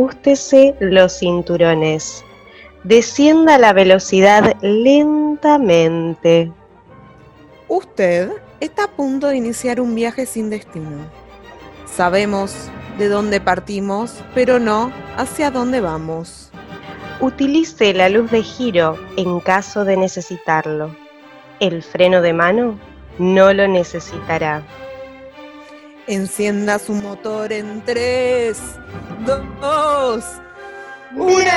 Ajústese los cinturones. Descienda la velocidad lentamente. Usted está a punto de iniciar un viaje sin destino. Sabemos de dónde partimos, pero no hacia dónde vamos. Utilice la luz de giro en caso de necesitarlo. El freno de mano no lo necesitará. Encienda su motor en 3, 2, ¡Bienvenida!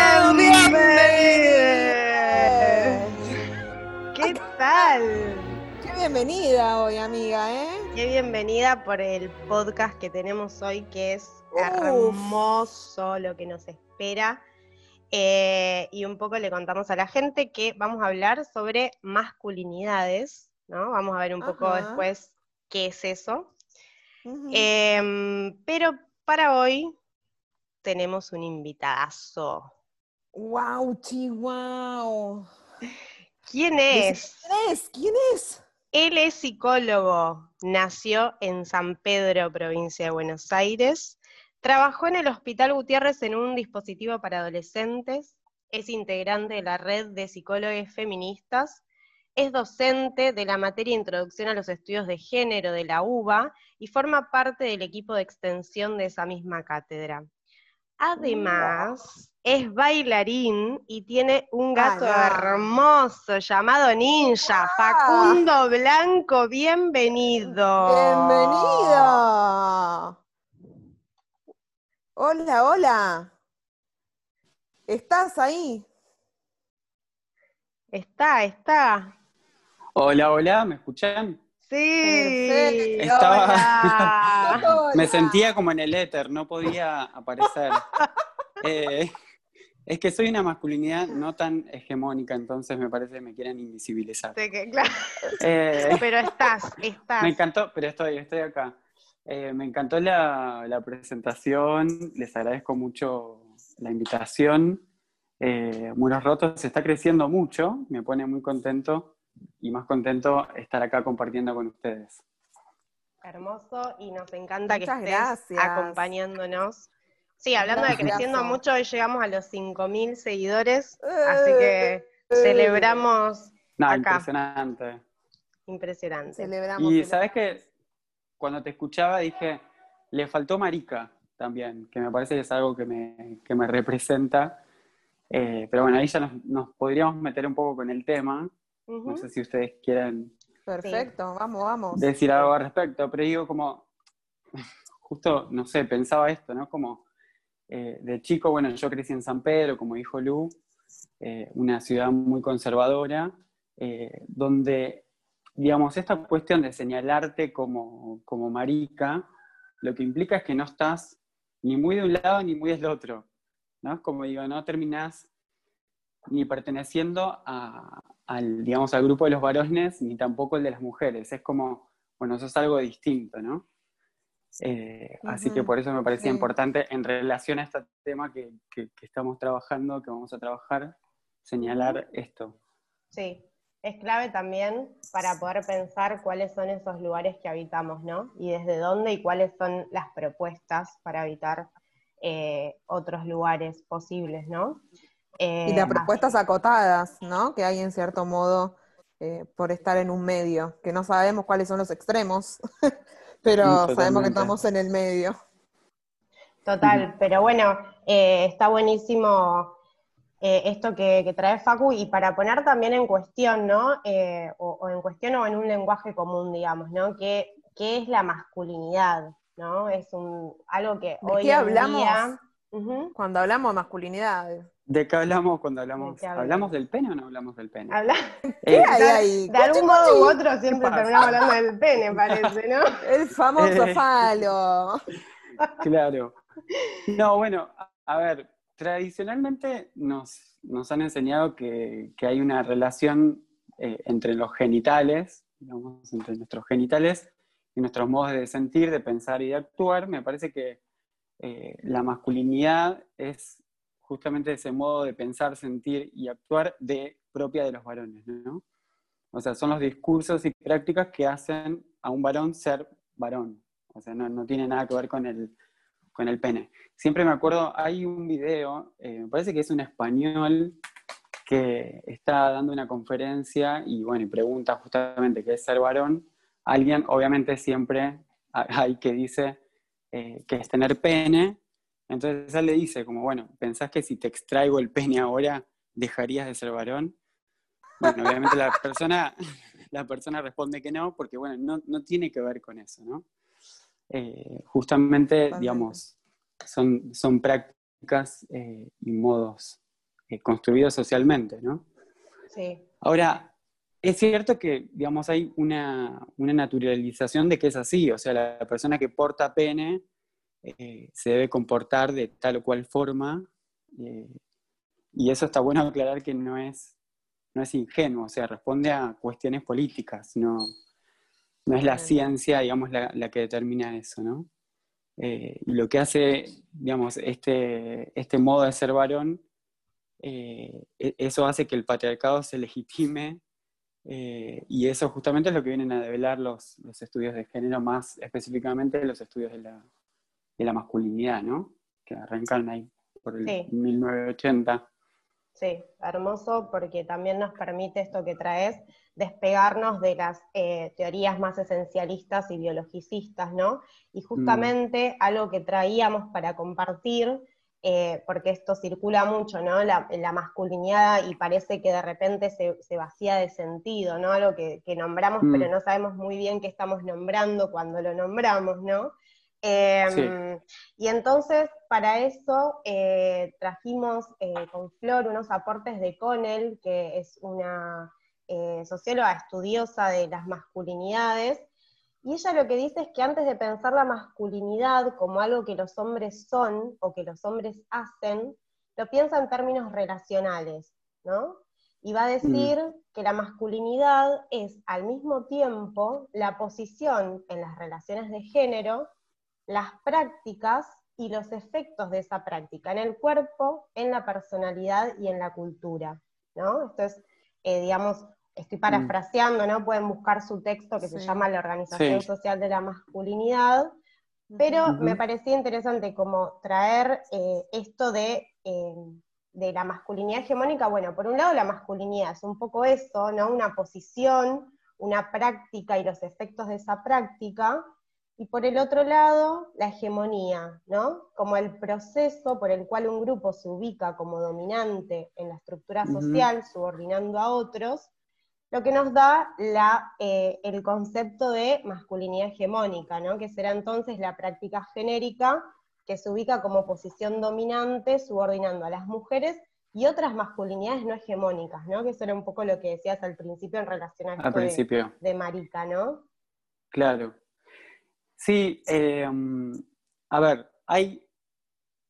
¿Qué tal? ¡Qué bienvenida hoy, amiga, eh! Qué bienvenida por el podcast que tenemos hoy, que es hermoso lo que nos espera. Eh, y un poco le contamos a la gente que vamos a hablar sobre masculinidades, ¿no? Vamos a ver un poco después qué es eso. Em, pero para hoy tenemos un invitadazo. ¡Wow, chihuahua! ¿Quién es? ¿Quién es? ¿Quién es? Él es psicólogo, nació en San Pedro, provincia de Buenos Aires, trabajó en el Hospital Gutiérrez en un dispositivo para adolescentes, es integrante de la red de psicólogos feministas, es docente de la materia Introducción a los Estudios de Género de la UBA y forma parte del equipo de extensión de esa misma cátedra. Además, es bailarín y tiene un gato Ah, no. hermoso llamado Ninja, Facundo Blanco, bienvenido. ¡Bienvenida! Hola, hola. ¿Estás ahí? Está, está. Hola, hola, ¿me escuchan? Sí. Perfecto. Estaba- hola. Me sentía como en el éter, no podía aparecer. Eh, es que soy una masculinidad no tan hegemónica, entonces me parece que me quieren invisibilizar. Sé que- claro, Eh, pero estás, estás. me encantó, pero estoy, estoy acá. Eh, me encantó la, la presentación, les agradezco mucho la invitación. Eh, Muros Rotos está creciendo mucho, me pone muy contento y más contento estar acá compartiendo con ustedes. Hermoso y nos encanta que estés gracias. acompañándonos. Sí, hablando de creciendo mucho, hoy llegamos a los 5.000 seguidores, así que Eh, celebramos No, Acá. impresionante. impresionante. Celebramos. Y celebramos. sabes que cuando te escuchaba dije, le faltó marica también, que me parece que es algo que me, que me representa. Eh, pero bueno, ahí ya nos, nos podríamos meter un poco con el tema. No sé si ustedes quieren Perfecto, vamos, vamos. decir algo al respecto, pero digo como, justo, no sé, pensaba esto, ¿no? Como eh, de chico, bueno, yo crecí en San Pedro, como dijo Lu, eh, una ciudad muy conservadora, eh, donde, digamos, esta cuestión de señalarte como, como marica, lo que implica es que no estás ni muy de un lado ni muy del otro, ¿no? Como digo, no terminás ni perteneciendo a- al, digamos, al grupo de los varones, ni tampoco el de las mujeres. Es como, bueno, eso es algo distinto, ¿no? Eh, Así que por eso me parecía sí. importante, en relación a este tema que, que- que estamos trabajando, que vamos a trabajar, señalar esto. Sí, es clave también para poder pensar cuáles son esos lugares que habitamos, ¿no? Y desde dónde y cuáles son las propuestas para habitar eh, otros lugares posibles, ¿no? Eh, Y las propuestas acotadas, ¿no? Que hay en cierto modo eh, por estar en un medio, que no sabemos cuáles son los extremos, pero Mm, sabemos que estamos en el medio. Total, pero bueno, eh, está buenísimo eh, esto que, que trae Facu y para poner también en cuestión, ¿no? Eh, o, o en cuestión o en un lenguaje común, digamos, ¿no? ¿Qué, qué es la masculinidad? ¿No? Es un, algo que ¿De hoy qué en hablamos? día- Ujú. Cuando hablamos de masculinidad. ¿De qué hablamos cuando hablamos? ¿De qué hablamos? ¿Hablamos del pene o no hablamos del pene? Habla- ¿Qué Eh, hay de- ahí? de algún modo u otro siempre terminamos hablando del pene, parece, ¿no? El famoso Eh. falo. Claro. No, bueno, a- a ver, tradicionalmente nos, nos han enseñado que, que hay una relación eh, entre los genitales, digamos, entre nuestros genitales y nuestros modos de sentir, de pensar y de actuar. Me parece que eh, la masculinidad es justamente ese modo de pensar, sentir y actuar de propia de los varones, ¿no? O sea, son los discursos y prácticas que hacen a un varón ser varón. O sea, no, no tiene nada que ver con el, con el pene. Siempre me acuerdo, hay un video, eh, me parece que es un español que está dando una conferencia y bueno, pregunta justamente qué es ser varón. Alguien, obviamente siempre hay que dice eh, que es tener pene, entonces él le dice como, bueno, ¿pensás que si te extraigo el pene ahora dejarías de ser varón? Bueno, obviamente la persona, la persona responde que no, porque bueno, no, tiene que ver con eso, ¿no? Eh, justamente, digamos, son, son prácticas eh, y modos eh, construidos socialmente, ¿no? Sí. Ahora, es cierto que, digamos, hay una, naturalización de que es así, o sea, la persona que porta pene se debe comportar de tal o cual forma, y eso está bueno aclarar que no es no es ingenuo, o sea, responde a cuestiones políticas, no, no es la ciencia, digamos, la, que determina eso, ¿no? Eh, lo que hace, digamos, este, este modo de ser varón, eh, e, eso hace que el patriarcado se legitime eh, y eso justamente es lo que vienen a develar los, estudios de género, más específicamente los estudios de la, masculinidad, ¿no? Que arrancan ahí por el 1980. Sí, hermoso porque también nos permite esto que traes, despegarnos de las eh, teorías más esencialistas y biologicistas, ¿no? Y mm. justamente algo que traíamos para compartir, eh, porque esto circula mucho, ¿no? La, masculinidad y parece que de repente se, vacía de sentido, ¿no? Algo que, nombramos, pero mm. no sabemos muy bien qué estamos nombrando cuando lo nombramos, ¿no? Em, y entonces, para eso, eh, trajimos eh, con Flor unos aportes de Connell, que es una eh, socióloga estudiosa de las masculinidades, y ella lo que dice es que antes de pensar la masculinidad como algo que los hombres son o que los hombres hacen, lo piensa en términos relacionales, ¿no? Y va a decir mm. que la masculinidad es al mismo tiempo la posición en las relaciones de género las prácticas y los efectos de esa práctica en el cuerpo, en la personalidad y en la cultura, ¿no? Esto es, eh, digamos, estoy parafraseando, ¿no? Pueden buscar su texto que se llama La Organización Social de la Masculinidad, pero me parecía interesante como traer eh, esto de, eh, de la masculinidad hegemónica. Bueno, por un lado la masculinidad es un poco eso, ¿no? Una posición, una práctica y los efectos de esa práctica, y por el otro lado, la hegemonía, ¿no? Como el proceso por el cual un grupo se ubica como dominante en la estructura social, subordinando a otros, lo que nos da la, eh, el concepto de masculinidad hegemónica, ¿no? Que será entonces la práctica genérica que se ubica como posición dominante, subordinando a las mujeres y otras masculinidades no hegemónicas, ¿no? Que eso era un poco lo que decías al principio en relación a esto de, de marica, ¿no? Claro, Sí, em, a ver, hay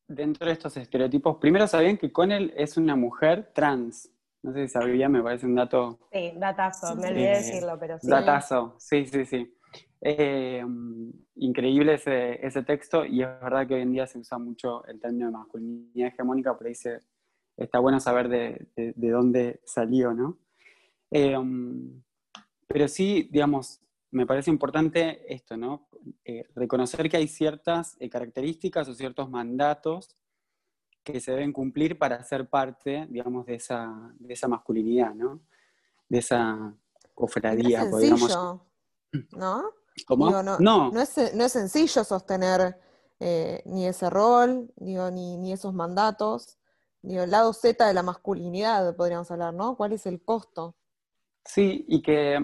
dentro de estos estereotipos, primero sabían que Connell es una mujer trans. No sé si sabía, me parece un dato. Sí, datazo, me olvidé decirlo, pero sí. Datazo, sí, sí, sí. Em, increíble ese, ese, texto y es verdad que hoy en día se usa mucho el término de masculinidad hegemónica, pero ahí está bueno saber de, de, dónde salió, ¿no? Em, pero sí, digamos, me parece importante esto, ¿no? Eh, reconocer que hay ciertas eh, características o ciertos mandatos que se deben cumplir para ser parte, digamos, de esa, de esa masculinidad, ¿no? De esa cofradía, no es sencillo, ¿no? ¿Cómo? no, no. es, sencillo sostener eh, ni ese rol, digo, ni, ni esos mandatos. Digo, el lado Z de la masculinidad, podríamos hablar, ¿no? ¿Cuál es el costo? Sí, y que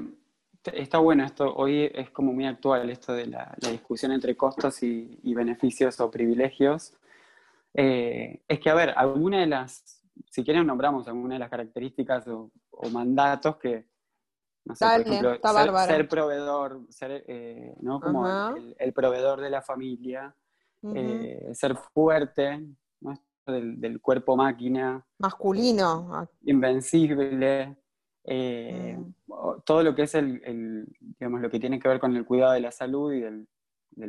Está bueno esto, hoy es como muy actual esto de la, discusión entre costos y, beneficios o privilegios. Eh, es que, a ver, alguna de las, si quieren nombramos alguna de las características o, mandatos que, no sé, por ejemplo, ser, proveedor, ser, eh, ¿no? Como el, proveedor de la familia, eh, ser fuerte, ¿no? del, del, cuerpo máquina. Masculino. Invencible. Eh, mm. todo lo que es el, digamos, lo que tiene que ver con el cuidado de la salud y del,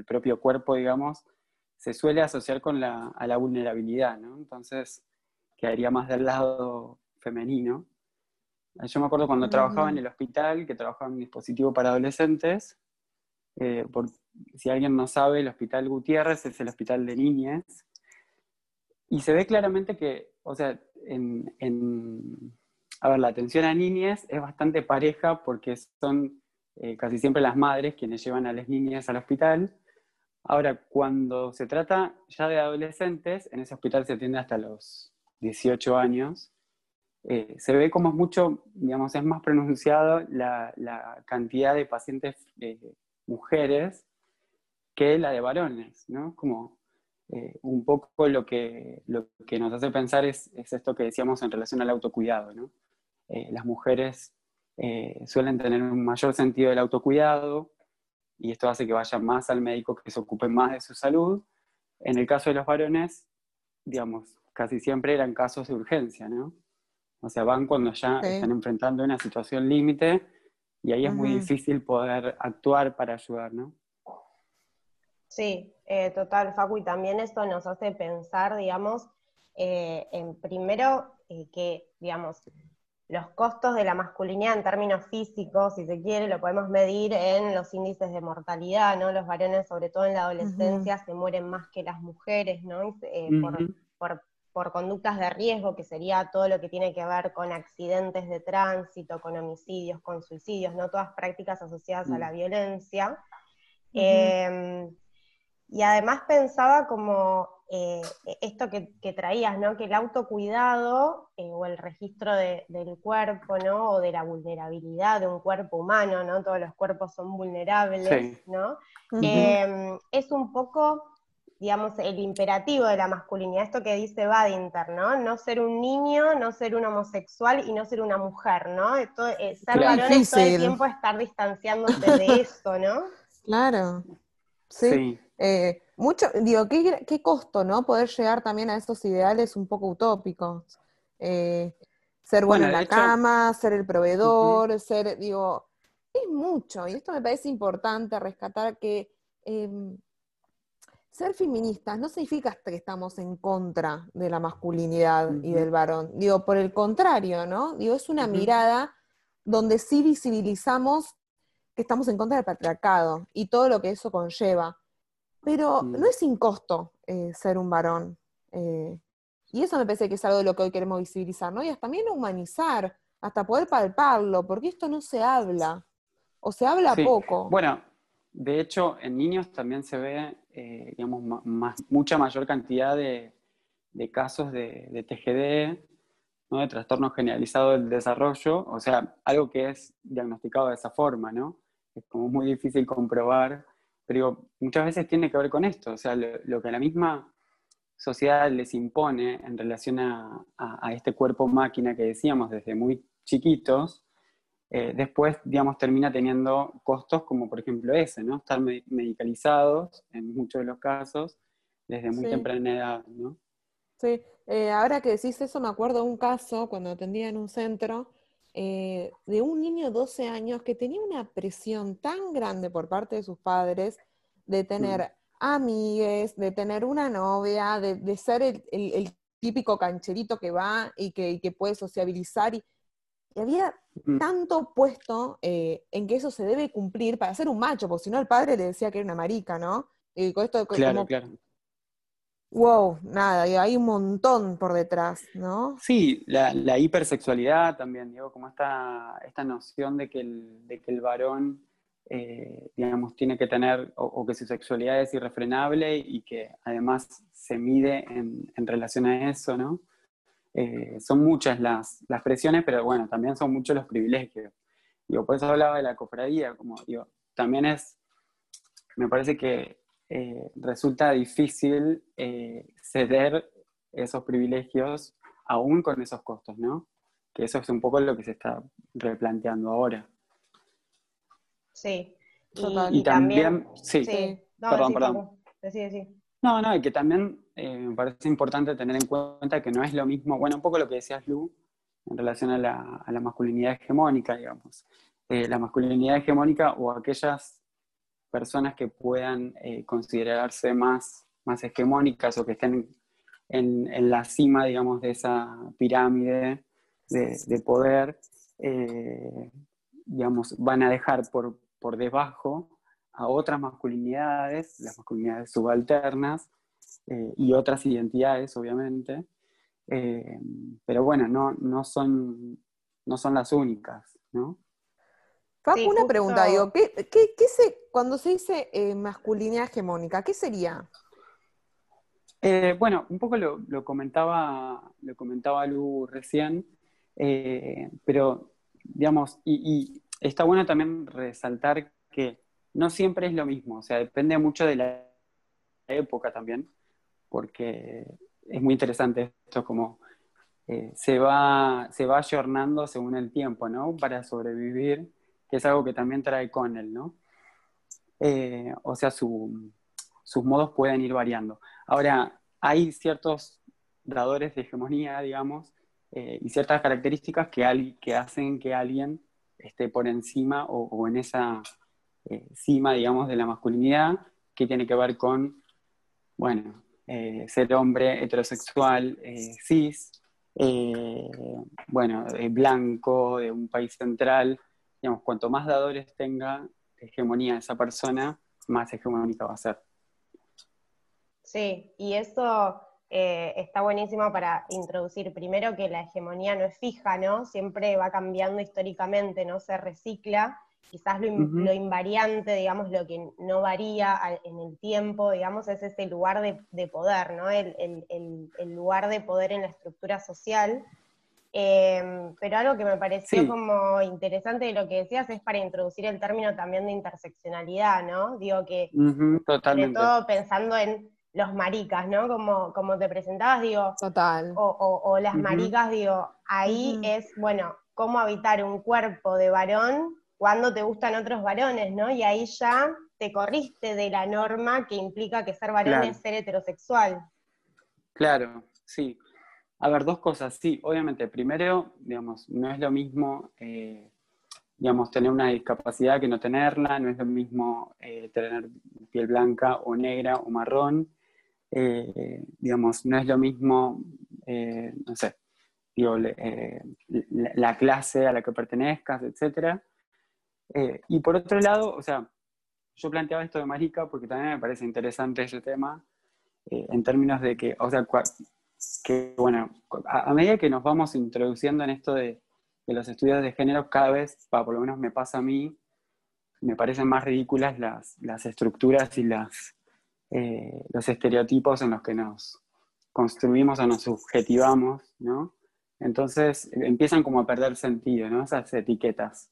propio cuerpo, digamos, se suele asociar con la, a la vulnerabilidad, ¿no? Entonces, quedaría más del lado femenino. Yo me acuerdo cuando trabajaba en el hospital, que trabajaba en un dispositivo para adolescentes, eh, por si alguien no sabe, el Hospital Gutiérrez es el hospital de niñas. Y se ve claramente que, o sea, en, a ver, la atención a niñas es bastante pareja porque son eh, casi siempre las madres quienes llevan a las niñas al hospital. Ahora, cuando se trata ya de adolescentes, en ese hospital se atiende hasta los 18 años, eh, se ve como es mucho, digamos, es más pronunciado la, cantidad de pacientes eh, mujeres que la de varones, ¿no? Como eh, un poco lo que, lo que nos hace pensar es, es, esto que decíamos en relación al autocuidado, ¿no? Las mujeres suelen tener un mayor sentido del autocuidado y esto hace que vayan más al médico, que se ocupe más de su salud. En el caso de los varones, digamos, casi siempre eran casos de urgencia, ¿no? O sea, van cuando ya están enfrentando una situación límite y ahí es muy difícil poder actuar para ayudar, ¿no? Sí, eh, total, Facu, y también esto nos hace pensar, digamos, eh, en primero eh, que, digamos, los costos de la masculinidad en términos físicos, si se quiere, lo podemos medir en los índices de mortalidad, ¿no? Los varones, sobre todo en la adolescencia, se mueren más que las mujeres, ¿no? por, por conductas de riesgo, que sería todo lo que tiene que ver con accidentes de tránsito, con homicidios, con suicidios, no todas prácticas asociadas a la mm. violencia. Em, y además pensaba como eh, esto que, traías, ¿no? Que el autocuidado eh, o el registro del cuerpo, ¿no? O de la vulnerabilidad de un cuerpo humano, ¿no? Todos los cuerpos son vulnerables, ¿no? Em, es un poco digamos, el imperativo de la masculinidad, esto que dice Badinter, ¿no? No ser un niño, no ser un homosexual y no ser una mujer, ¿no? Esto, eh, ser varones todo el tiempo estar distanciándose de eso, ¿no? Claro. Sí. Eh, mucho, digo, ¿qué, ¿qué, costo, ¿no? Poder llegar también a esos ideales un poco utópicos. Eh, ser bueno, en la cama, ser el proveedor, ser, digo, es mucho. Y esto me parece importante rescatar que em, ser feministas no significa que estamos en contra de la masculinidad y del varón. Digo, por el contrario, ¿no? Digo, es una mirada donde sí visibilizamos que estamos en contra del patriarcado y todo lo que eso conlleva. Pero no es sin costo eh, ser un varón. Eh, y eso me parece que es algo de lo que hoy queremos visibilizar, ¿no? Y hasta también humanizar, hasta poder palparlo, porque esto no se habla, o se habla poco. Bueno, de hecho, en niños también se ve, eh, digamos, mucha mayor cantidad de, casos de, TGD, ¿no? de trastorno generalizado del desarrollo, o sea, algo que es diagnosticado de esa forma, ¿no? Es como muy difícil comprobar, pero muchas veces tiene que ver con esto, o sea, lo, que la misma sociedad les impone en relación a, a este cuerpo máquina que decíamos desde muy chiquitos, eh, después, digamos, termina teniendo costos como por ejemplo ese, ¿no? Estar medicalizados en muchos de los casos desde muy temprana edad, ¿no? Sí, eh, ahora que decís eso, me acuerdo de un caso cuando atendía en un centro eh, de un niño de 12 años que tenía una presión tan grande por parte de sus padres de tener mm. amigues, de tener una novia, de, ser el, típico cancherito que va y que, y que puede sociabilizar y y había mm. tanto puesto eh, en que eso se debe cumplir para ser un macho, porque si no el padre le decía que era una marica, ¿no? Y con esto claro, claro. Wow, nada, hay un montón por detrás, ¿no? Sí, la, hipersexualidad también, digo, como esta, esta noción de que el, de que el varón, eh, digamos, tiene que tener, o, que su sexualidad es irrefrenable y que además se mide en, en relación a eso, ¿no? Eh, son muchas las, presiones, pero bueno, también son muchos los privilegios. Digo, por eso hablaba de la cofradía, como digo, también es, me parece que eh, resulta difícil eh, ceder esos privilegios aún con esos costos, ¿no? Que eso es un poco lo que se está replanteando ahora. Sí. Y, también, sí, perdón, perdón. No, no, y que también eh, me parece importante tener en cuenta que no es lo mismo, bueno, un poco lo que decías Lu, en relación a la, masculinidad hegemónica, digamos. Eh, la masculinidad hegemónica o aquellas personas que puedan eh, considerarse más, más hegemónicas o que estén en, la cima, digamos, de esa pirámide de, poder, digamos, van a dejar por, por debajo a otras masculinidades, las masculinidades subalternas eh, y otras identidades, obviamente. Eh, pero bueno, no, no, son, no son las únicas, ¿no? Una pregunta, digo, ¿qué, se, cuando se dice eh, masculinidad hegemónica, ¿qué sería? bueno, un poco lo, comentaba, lo comentaba Lu recién, pero digamos, y, está bueno también resaltar que no siempre es lo mismo, o sea, depende mucho de la época también, porque es muy interesante esto como eh, se, va, se va ayornando según el tiempo, ¿no? Para sobrevivir, que es algo que también trae con él, ¿no? Eh, o sea, sus modos pueden ir variando. Ahora, hay ciertos dadores de hegemonía, digamos, eh, y ciertas características que, hacen que alguien esté por encima o, en esa eh, cima, digamos, de la masculinidad, que tiene que ver con, bueno, ser hombre heterosexual, cis, bueno, blanco, de un país central, digamos, cuanto más dadores tenga hegemonía esa persona, más hegemónica va a ser. Sí, y eso eh, está buenísimo para introducir primero que la hegemonía no es fija, ¿no? Siempre va cambiando históricamente, ¿no? Se recicla. Quizás lo, invariante, digamos, lo que no varía en el tiempo, digamos, es ese lugar de, poder, ¿no? El, lugar de poder en la estructura social. Em, pero algo que me pareció como interesante de lo que decías es para introducir el término también de interseccionalidad, ¿no? Digo que, sobre todo pensando en los maricas, ¿no? Como, como te presentabas, digo. Total. O, las maricas, digo, ahí es, bueno, cómo habitar un cuerpo de varón cuando te gustan otros varones, ¿no? Y ahí ya te corriste de la norma que implica que ser varón es ser heterosexual. Claro, sí. A ver, dos cosas. Sí, obviamente, primero, digamos, no es lo mismo, eh, digamos, tener una discapacidad que no tenerla, no es lo mismo eh, tener piel blanca o negra o marrón. Eh, digamos, no es lo mismo, no sé, eh, la, clase a la que pertenezcas, etc. y por otro lado, o sea, yo planteaba esto de marica porque también me parece interesante ese tema, en términos de que, o sea, que bueno, a, medida que nos vamos introduciendo en esto de, de los estudios de género, cada vez, por lo menos me pasa a mí, me parecen más ridículas las, las estructuras y las, eh, los estereotipos en los que nos construimos o nos subjetivamos, ¿no? Entonces empiezan como a perder sentido, ¿no? Esas etiquetas.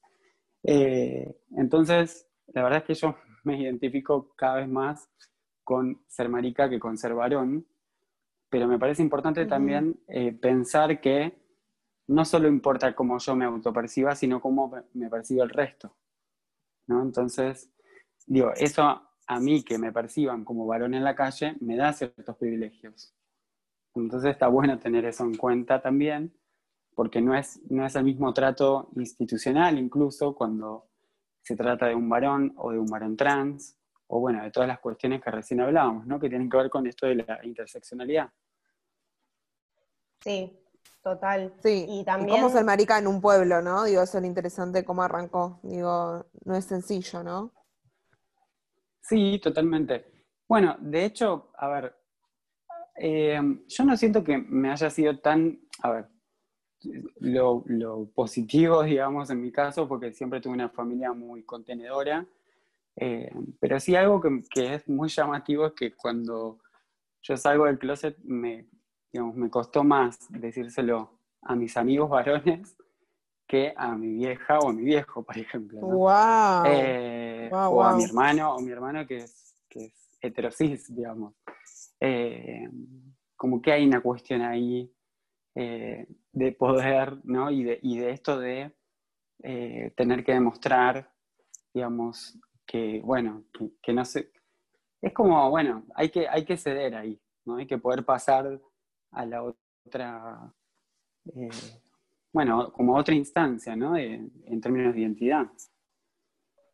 Eh, entonces, la verdad es que yo me identifico cada vez más con ser marica que con ser varón, pero me parece importante también eh, pensar que no solo importa cómo yo me autoperciba, sino cómo me percibe el resto. ¿no? Entonces, digo, eso a mí que me perciban como varón en la calle me da ciertos privilegios. Entonces está bueno tener eso en cuenta también, porque no es, no es el mismo trato institucional incluso cuando se trata de un varón o de un varón trans, o bueno, de todas las cuestiones que recién hablábamos, ¿no? Que tienen que ver con esto de la interseccionalidad. Sí, total. Sí, y también... cómo ser marica en un pueblo, ¿no? Digo, eso es lo interesante, cómo arrancó. Digo, no es sencillo, ¿no? Sí, totalmente. Bueno, de hecho, a ver, eh, yo no siento que me haya sido tan, a ver, lo, positivo, digamos, en mi caso, porque siempre tuve una familia muy contenedora, eh, pero sí algo que, es muy llamativo es que cuando yo salgo del closet me, digamos, me costó más decírselo a mis amigos varones que a mi vieja o a mi viejo, por ejemplo. Wow. Eh, o a mi hermano o mi hermano que es, que es heterosis, digamos. Eh, como que hay una cuestión ahí de poder, ¿no? Y de, y de esto de tener que demostrar, digamos, que, bueno, que, no sé. Es como, bueno, hay que, hay que ceder ahí, ¿no? Hay que poder pasar a la otra bueno, como otra instancia, ¿no? en términos de identidad.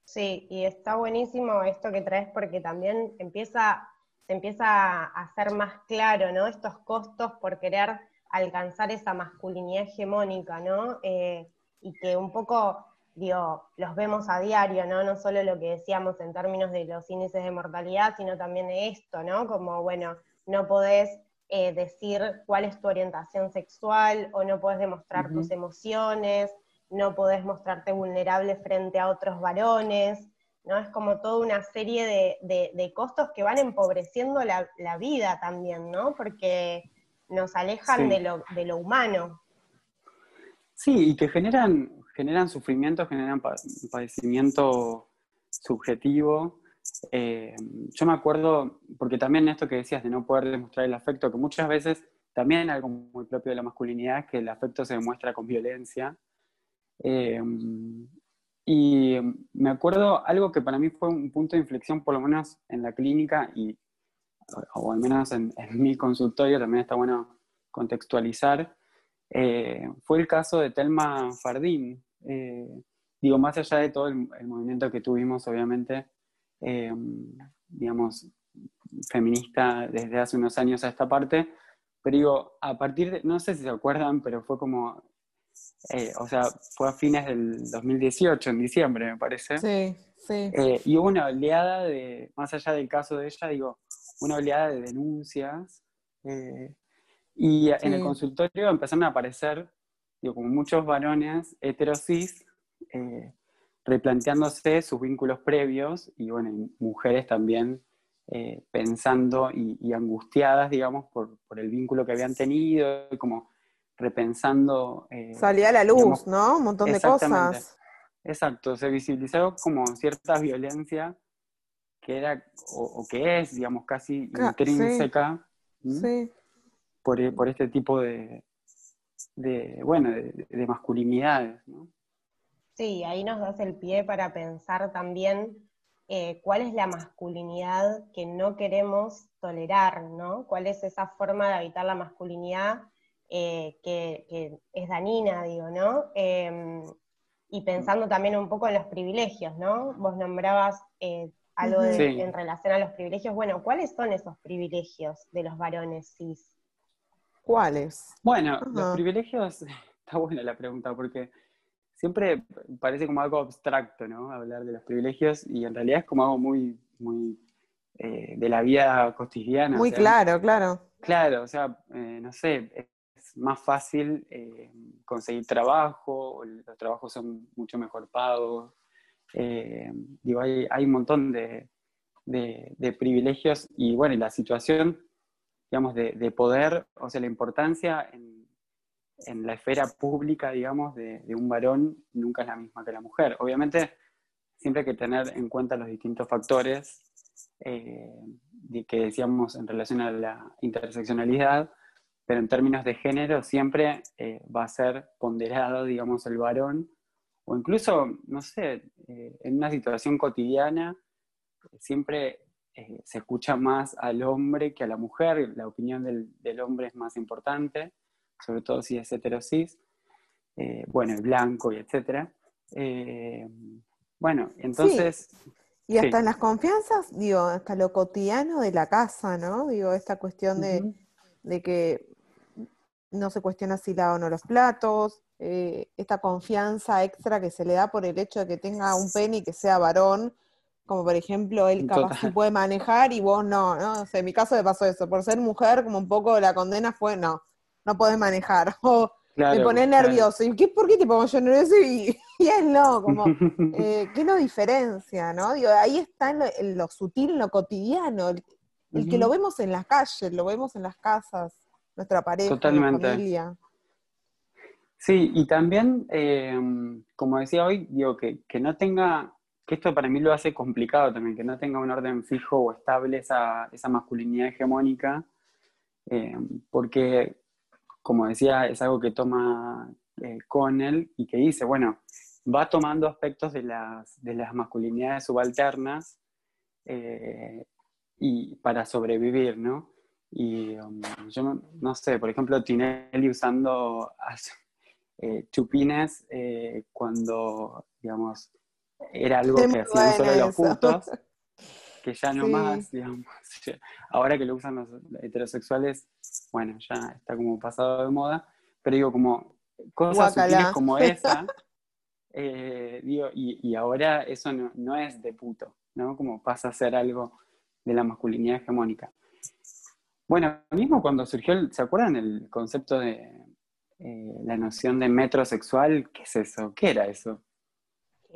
Sí, y está buenísimo esto que traes porque también empieza, se empieza a hacer más claro, ¿no? Estos costos por querer alcanzar esa masculinidad hegemónica, ¿no? Eh, y que un poco digo, los vemos a diario, ¿no? No solo lo que decíamos en términos de los índices de mortalidad, sino también de esto, ¿no? Como, bueno, no podés eh, decir cuál es tu orientación sexual o no podés demostrar tus emociones, no podés mostrarte vulnerable frente a otros varones, ¿no? Es como toda una serie de, costos que van empobreciendo la, vida también, ¿no? Porque nos alejan de, lo, de lo humano. Sí, y que generan, generan sufrimiento, generan padecimiento subjetivo. Eh, yo me acuerdo, porque también esto que decías de no poder demostrar el afecto, que muchas veces también algo muy propio de la masculinidad es que el afecto se demuestra con violencia. Eh, y me acuerdo algo que para mí fue un punto de inflexión, por lo menos en la clínica y, o al menos en, mi consultorio, también está bueno contextualizar, eh, fue el caso de Telma Fardín. Eh, digo, más allá de todo el, movimiento que tuvimos, obviamente, eh, digamos, feminista desde hace unos años a esta parte, pero digo, a partir de, no sé si se acuerdan, pero fue como eh, o sea, fue a fines del 2018, en diciembre, me parece. Sí, sí. Eh, y hubo una oleada de, más allá del caso de ella, digo, una oleada de denuncias. Eh, y en el consultorio empezaron a aparecer, digo, como muchos varones heterosis, replanteándose sus vínculos previos, y bueno, mujeres también pensando y, angustiadas, digamos, por, por, el vínculo que habían tenido, y como repensando. Eh, Salía a la luz, ¿no? Un montón de cosas. Exacto, se visibilizó como cierta violencia que era, o, que es, digamos, casi intrínseca Por, por, este tipo de, de bueno, de, masculinidades, ¿no? Sí, ahí nos das el pie para pensar también eh, cuál es la masculinidad que no queremos tolerar, ¿no? ¿Cuál es esa forma de habitar la masculinidad eh, que, es danina, digo, ¿no? Em, y pensando también un poco en los privilegios, ¿no? Vos nombrabas eh, algo en relación a los privilegios. Bueno, ¿cuáles son esos privilegios de los varones cis? ¿Cuáles? Bueno, los privilegios, está buena la pregunta, porque siempre parece como algo abstracto, ¿no? Hablar de los privilegios, y en realidad es como algo muy, muy eh, de la vida cotidiana. Muy claro, claro. Claro, o sea, no sé, más fácil eh, conseguir trabajo, los trabajos son mucho mejor pagos. Eh, digo, hay, hay, un montón de, de, privilegios y bueno, y la situación, digamos, de, de, poder, o sea, la importancia en, en la esfera pública, digamos, de, un varón nunca es la misma que la mujer. Obviamente, siempre hay que tener en cuenta los distintos factores eh, que decíamos en relación a la interseccionalidad, pero en términos de género siempre eh, va a ser ponderado, digamos, el varón, o incluso, no sé, eh, en una situación cotidiana, siempre eh, se escucha más al hombre que a la mujer, la opinión del, hombre es más importante, sobre todo si es heterosis, bueno, el blanco y etcétera. bueno, entonces... Y hasta en las confianzas, digo, hasta lo cotidiano de la casa, ¿no? Digo, esta cuestión de, de que no se cuestiona si lava o no los platos, eh, esta confianza extra que se le da por el hecho de que tenga un pene y que sea varón, como por ejemplo él capaz que puede manejar y vos no, ¿no? O sea, en mi caso me pasó eso, por ser mujer como un poco la condena fue, no, no podés manejar, o me ponés nervioso, ¿y qué, por qué te pongo yo nervioso y, él no? Como, eh, ¿qué lo diferencia, no? Digo, ahí está en lo, sutil, en lo cotidiano, el, que lo vemos en las calles, lo vemos en las casas nuestra pareja, Totalmente. familia. Sí, y también, eh, como decía hoy, digo que, no tenga, que esto para mí lo hace complicado también, que no tenga un orden fijo o estable esa, masculinidad hegemónica, eh, porque, como decía, es algo que toma eh, Connell y que dice, bueno, va tomando aspectos de las, de las masculinidades subalternas y para sobrevivir, ¿no? Y um, yo no, sé, por ejemplo, Tinelli usando eh, chupines eh, cuando, digamos, era algo que hacían solo los putos, que ya no más, digamos. Ahora que lo usan los heterosexuales, bueno, ya está como pasado de moda, pero digo, como cosas sutiles como esa, eh, digo, y, ahora eso no, es de puto, ¿no? Como pasa a ser algo de la masculinidad hegemónica. Bueno, mismo cuando surgió, ¿se acuerdan el concepto de eh, la noción de metrosexual? ¿Qué es eso? ¿Qué era eso?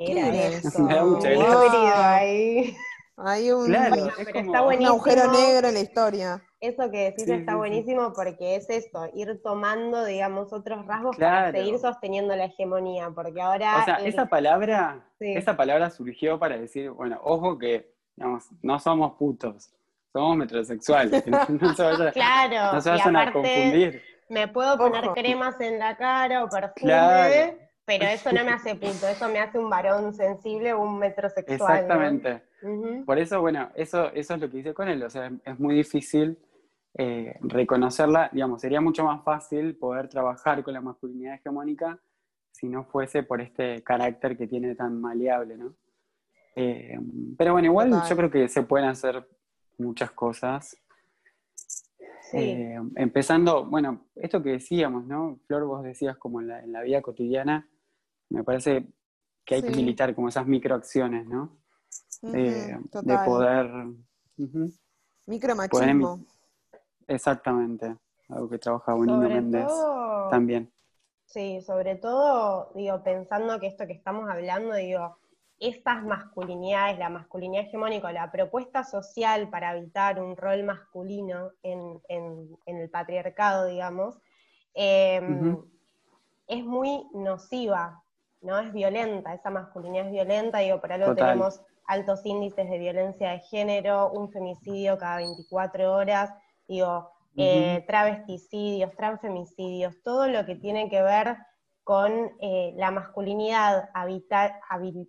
¿Qué era eso? Me da mucha ahí. Hay un, agujero negro en la historia. Eso que decís está buenísimo porque es esto, ir tomando, digamos, otros rasgos para seguir sosteniendo la hegemonía, porque ahora... O sea, esa palabra, esa palabra surgió para decir, bueno, ojo que, digamos, no somos putos, somos metrosexuales, no se vayan, claro, no se vayan a confundir. Me puedo poner cremas en la cara o perfume pero eso no me hace punto, eso me hace un varón sensible o un metrosexual. Exactamente. Por eso, bueno, eso, eso es lo que dice con él, o sea, es muy difícil eh, reconocerla, digamos, sería mucho más fácil poder trabajar con la masculinidad hegemónica si no fuese por este carácter que tiene tan maleable, ¿no? Eh, pero bueno, igual yo creo que se pueden hacer muchas cosas. Eh, empezando, bueno, esto que decíamos, ¿no? Flor, vos decías como en la vida cotidiana, me parece que hay que militar como esas microacciones, ¿no? de poder... Micromachismo. exactamente, algo que trabaja Bonino Méndez también. Sí, sobre todo, digo, pensando que esto que estamos hablando, digo, estas masculinidades, la masculinidad hegemónica, la propuesta social para evitar un rol masculino en, el patriarcado, digamos, em, es muy nociva ¿no? Es violenta, esa masculinidad es violenta, digo, por algo tenemos altos índices de violencia de género, un femicidio cada 24 horas, digo, eh, travesticidios, transfemicidios, todo lo que tiene que ver con eh, la masculinidad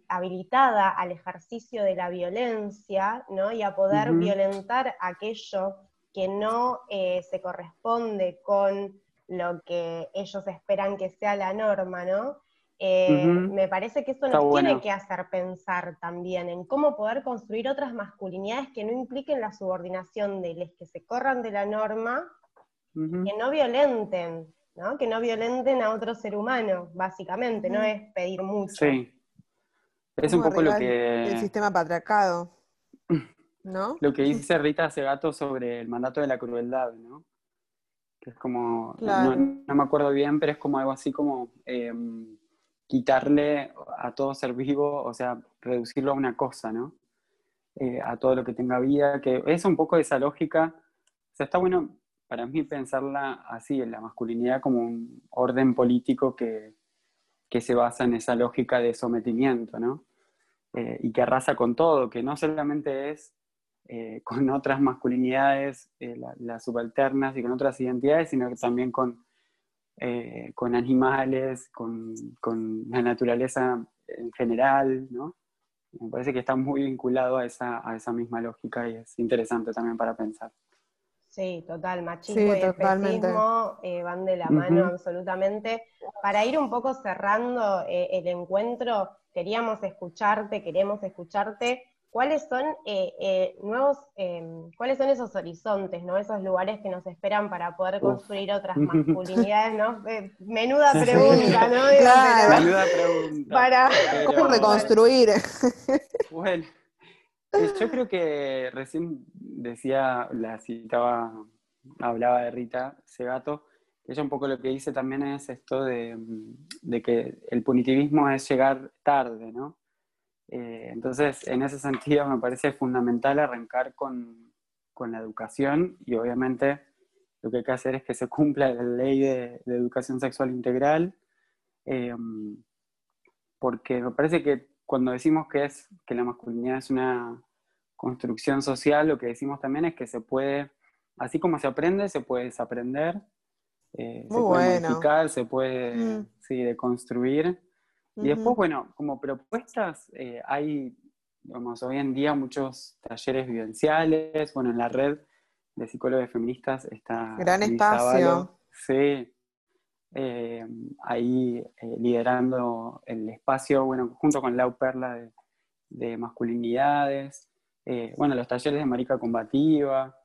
habilitada al ejercicio de la violencia, ¿no? Y a poder violentar aquello que no eh, se corresponde con lo que ellos esperan que sea la norma, ¿no? Eh, me parece que eso nos tiene que hacer pensar también en cómo poder construir otras masculinidades que no impliquen la subordinación de los que se corran de la norma, que no violenten, ¿no? Que no violenten a otro ser humano, básicamente, no es pedir mucho. Sí. Es un poco lo que... El sistema patriarcado, ¿no? Lo que dice Rita Segato sobre el mandato de la crueldad, ¿no? Que es como, no, me acuerdo bien, pero es como algo así como... Em, quitarle a todo ser vivo, o sea, reducirlo a una cosa, ¿no? Eh, a todo lo que tenga vida, que es un poco esa lógica. O sea, está bueno para mí pensarla así, en la masculinidad como un orden político que, se basa en esa lógica de sometimiento, ¿no? Eh, y que arrasa con todo, que no solamente es eh, con otras masculinidades, las subalternas y con otras identidades, sino que también con eh, con animales, con, la naturaleza en general, ¿no? Me parece que está muy vinculado a esa, a esa misma lógica y es interesante también para pensar. Sí, total, machismo y especismo eh, van de la mano absolutamente. Para ir un poco cerrando eh, el encuentro, queríamos escucharte, queremos escucharte cuáles son eh, eh, nuevos, em, cuáles son esos horizontes, ¿no? Esos lugares que nos esperan para poder construir otras masculinidades, ¿no? Eh, menuda pregunta, ¿no? Claro. Menuda pregunta. Para ¿Cómo reconstruir? Bueno, yo creo que recién decía, la citaba, hablaba de Rita Segato, que ella un poco lo que dice también es esto de, de que el punitivismo es llegar tarde, ¿no? Eh, entonces, en ese sentido, me parece fundamental arrancar con, con, la educación y obviamente lo que hay que hacer es que se cumpla la ley de, educación sexual integral, eh, porque me parece que cuando decimos que, es, que la masculinidad es una construcción social, lo que decimos también es que se puede, así como se aprende, se puede desaprender, eh, se puede modificar, se puede mm. sí, deconstruir. Y después, bueno, como propuestas, eh, hay, digamos, hoy en día muchos talleres vivenciales, bueno, en la red de psicólogos feministas está... Gran espacio. Sí, eh, ahí eh, liderando el espacio, bueno, junto con Lau Perla de, masculinidades, bueno, los talleres de marica combativa.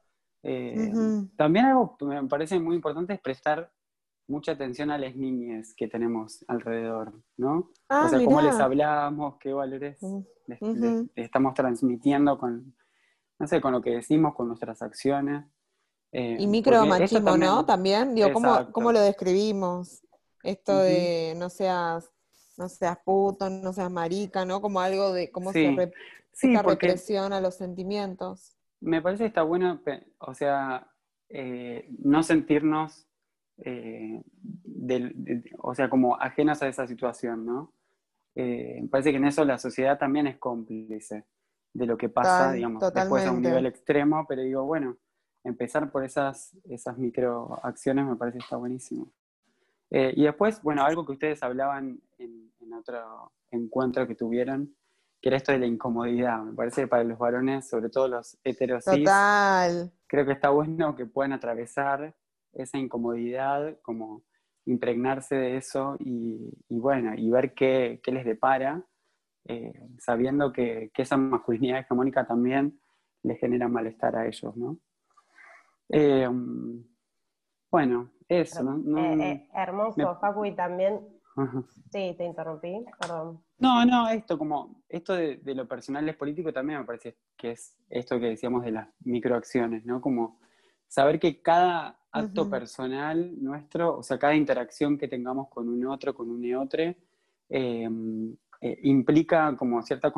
También algo que me parece muy importante es prestar mucha atención a las niñas que tenemos alrededor, ¿no? Ah, o sea, cómo les hablamos, qué valores les, estamos transmitiendo con, no sé, con lo que decimos, con nuestras acciones. Eh, y micromachismo, ¿no? También, digo, ¿cómo, ¿cómo, lo describimos? Esto de no seas, no seas puto, no seas marica, ¿no? Como algo de cómo se re, represión a los sentimientos. Me parece que está bueno, o sea, eh, no sentirnos, eh, o sea, como ajenas a esa situación, ¿no? Eh, parece que en eso la sociedad también es cómplice de lo que pasa, digamos, después a un nivel extremo, pero digo, bueno, empezar por esas, esas microacciones me parece que está buenísimo. y después, bueno, algo que ustedes hablaban en, en otro encuentro que tuvieron, que era esto de la incomodidad. Me parece que para los varones, sobre todo los heterosis, Total. creo que está bueno que puedan atravesar esa incomodidad, como impregnarse de eso y, bueno, y ver qué, les depara, eh, sabiendo que, esa masculinidad hegemónica también les genera malestar a ellos, ¿no? Eh, bueno, eso, ¿no? Eh, hermoso, Facu, y también Sí, te interrumpí, perdón. No, no, esto como, esto de, lo personal es político también me parece que es esto que decíamos de las microacciones, ¿no? Como saber que cada acto personal nuestro, o sea, cada interacción que tengamos con un otro, con un otro, em, eh, implica como cierta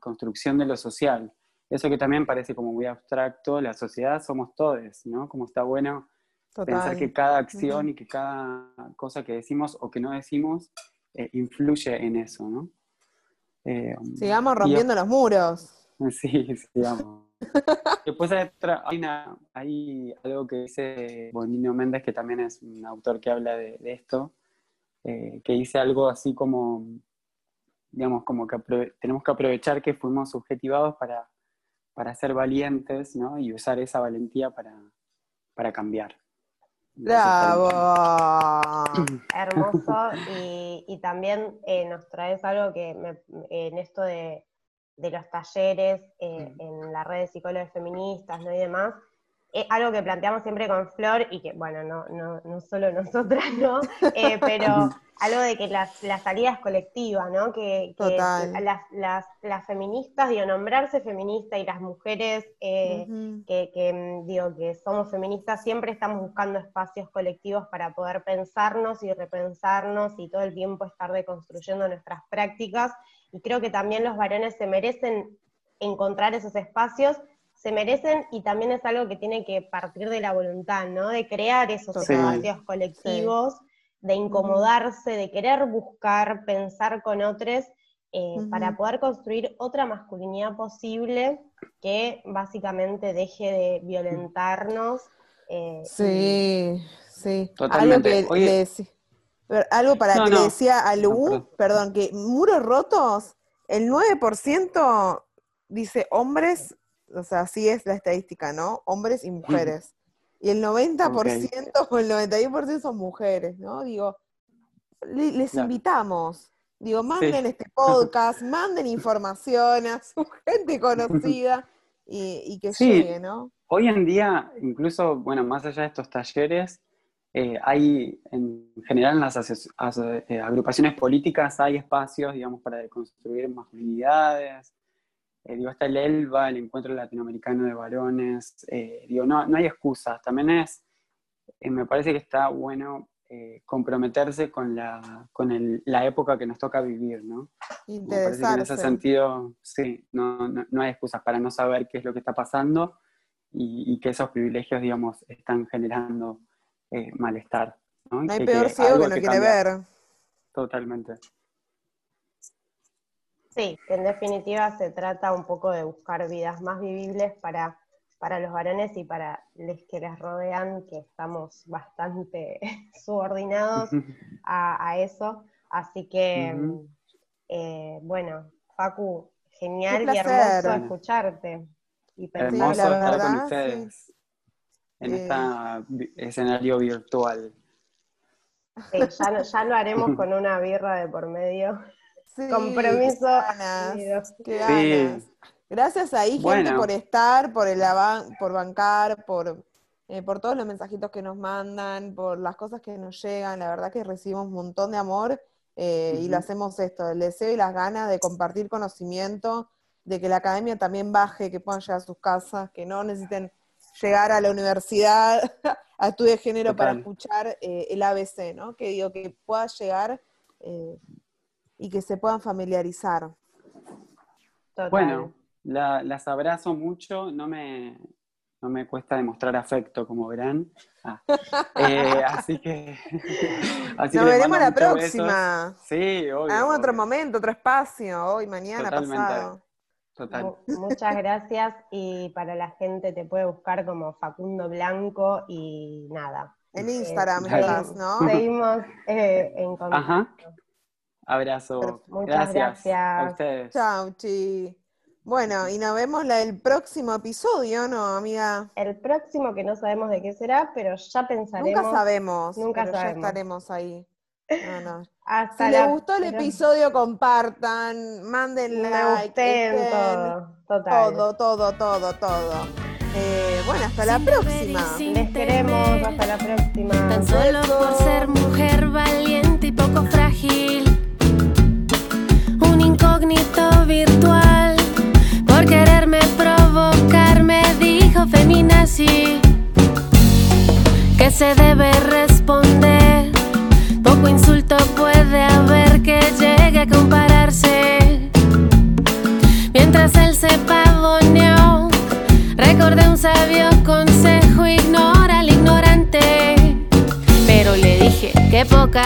construcción de lo social. Eso que también parece como muy abstracto, la sociedad somos todos, ¿no? Como está bueno Pensar que cada acción y que cada cosa que decimos o que no decimos eh, influye en eso, ¿no? Sigamos rompiendo los muros. Sí, sigamos. Después hay, hay, algo que dice Bonino Méndez, que también es un autor que habla de, esto, eh, que dice algo así como, digamos, como que tenemos que aprovechar que fuimos subjetivados para, para ser valientes, ¿no? Y usar esa valentía para, para cambiar. Bravo. Hermoso. Y, también eh, nos traes algo que en esto de, los talleres eh, en la red de psicólogos feministas ¿no? y demás, es algo que planteamos siempre con Flor y que, bueno, no, no, no solo nosotras, ¿no? Eh, pero algo de que las, las salidas colectivas, ¿no? Que, las, las, las, feministas, digo, nombrarse feminista y las mujeres eh, que, mm, digo, que somos feministas, siempre estamos buscando espacios colectivos para poder pensarnos y repensarnos y todo el tiempo estar deconstruyendo nuestras prácticas. Y creo que también los varones se merecen encontrar esos espacios se merecen y también es algo que tiene que partir de la voluntad, ¿no? De crear esos espacios colectivos, de incomodarse, de querer buscar, pensar con otros, eh, para poder construir otra masculinidad posible que básicamente deje de violentarnos. Eh, sí, sí. Totalmente. Algo, algo para que le decía a Lu, perdón, que muros rotos, el 9% dice hombres o sea, así es la estadística, ¿no? Hombres y mujeres. Y el 90% o el 91% son mujeres, ¿no? Digo, les invitamos. Digo, manden este podcast, manden información a su gente conocida y, que llegue, ¿no? Hoy en día, incluso, bueno, más allá de estos talleres, eh, hay, en general en las eh, agrupaciones políticas hay espacios, digamos, para construir masculinidades, eh, digo, está el ELVA, el Encuentro Latinoamericano de Varones, eh, digo, no, no hay excusas, también es, eh, me parece que está bueno comprometerse con, la, con el, la época que nos toca vivir, ¿no? Interesante. en ese sentido, sí, no, no, hay excusas para no saber qué es lo que está pasando y, que esos privilegios, digamos, están generando malestar. No, hay peor ciego que no quiere ver. Totalmente. Sí, en definitiva se trata un poco de buscar vidas más vivibles para, para los varones y para los que les rodean, que estamos bastante subordinados a, eso. Así que, eh, bueno, Facu, genial y hermoso escucharte. Y hermoso estar con ustedes en este escenario virtual. ya, ya lo haremos con una birra de por medio. Compromiso. Qué Gracias ahí, gente, por estar, por el por bancar, por eh, por todos los mensajitos que nos mandan, por las cosas que nos llegan. La verdad que recibimos un montón de amor eh, y lo hacemos esto, el deseo y las ganas de compartir conocimiento, de que la academia también baje, que puedan llegar a sus casas, que no necesiten llegar a la universidad a estudiar de género para escuchar eh, el ABC, ¿no? Que digo, que pueda llegar y que se puedan familiarizar. Bueno, las abrazo mucho, no me, no me cuesta demostrar afecto, como verán. Ah, eh, así que. Nos veremos la próxima. Sí, obvio. En otro momento, otro espacio, hoy, mañana, pasado. Total. Muchas gracias y para la gente te puede buscar como Facundo Blanco y nada. En Instagram, ¿no? Seguimos eh, en contacto. Ajá. Abrazo. Muchas gracias. A ustedes. Chao, chi. Bueno, y nos vemos la, el próximo episodio, ¿no, amiga? El próximo que no sabemos de qué será, pero ya pensaremos. Nunca sabemos. Nunca sabemos. ya estaremos ahí. No, no. si les gustó el episodio, compartan, manden like. todo, total. todo, todo, todo, todo. Eh, bueno, hasta la próxima. Les queremos, hasta la próxima. Tan solo por ser mujer valiente y poco frágil. Un incógnito virtual por quererme provocar, me dijo feminazi que se debe responder. Que llegue a compararse. Mientras él se pavoneó, recordé un sabio consejo: ignora al ignorante. Pero le dije que poca.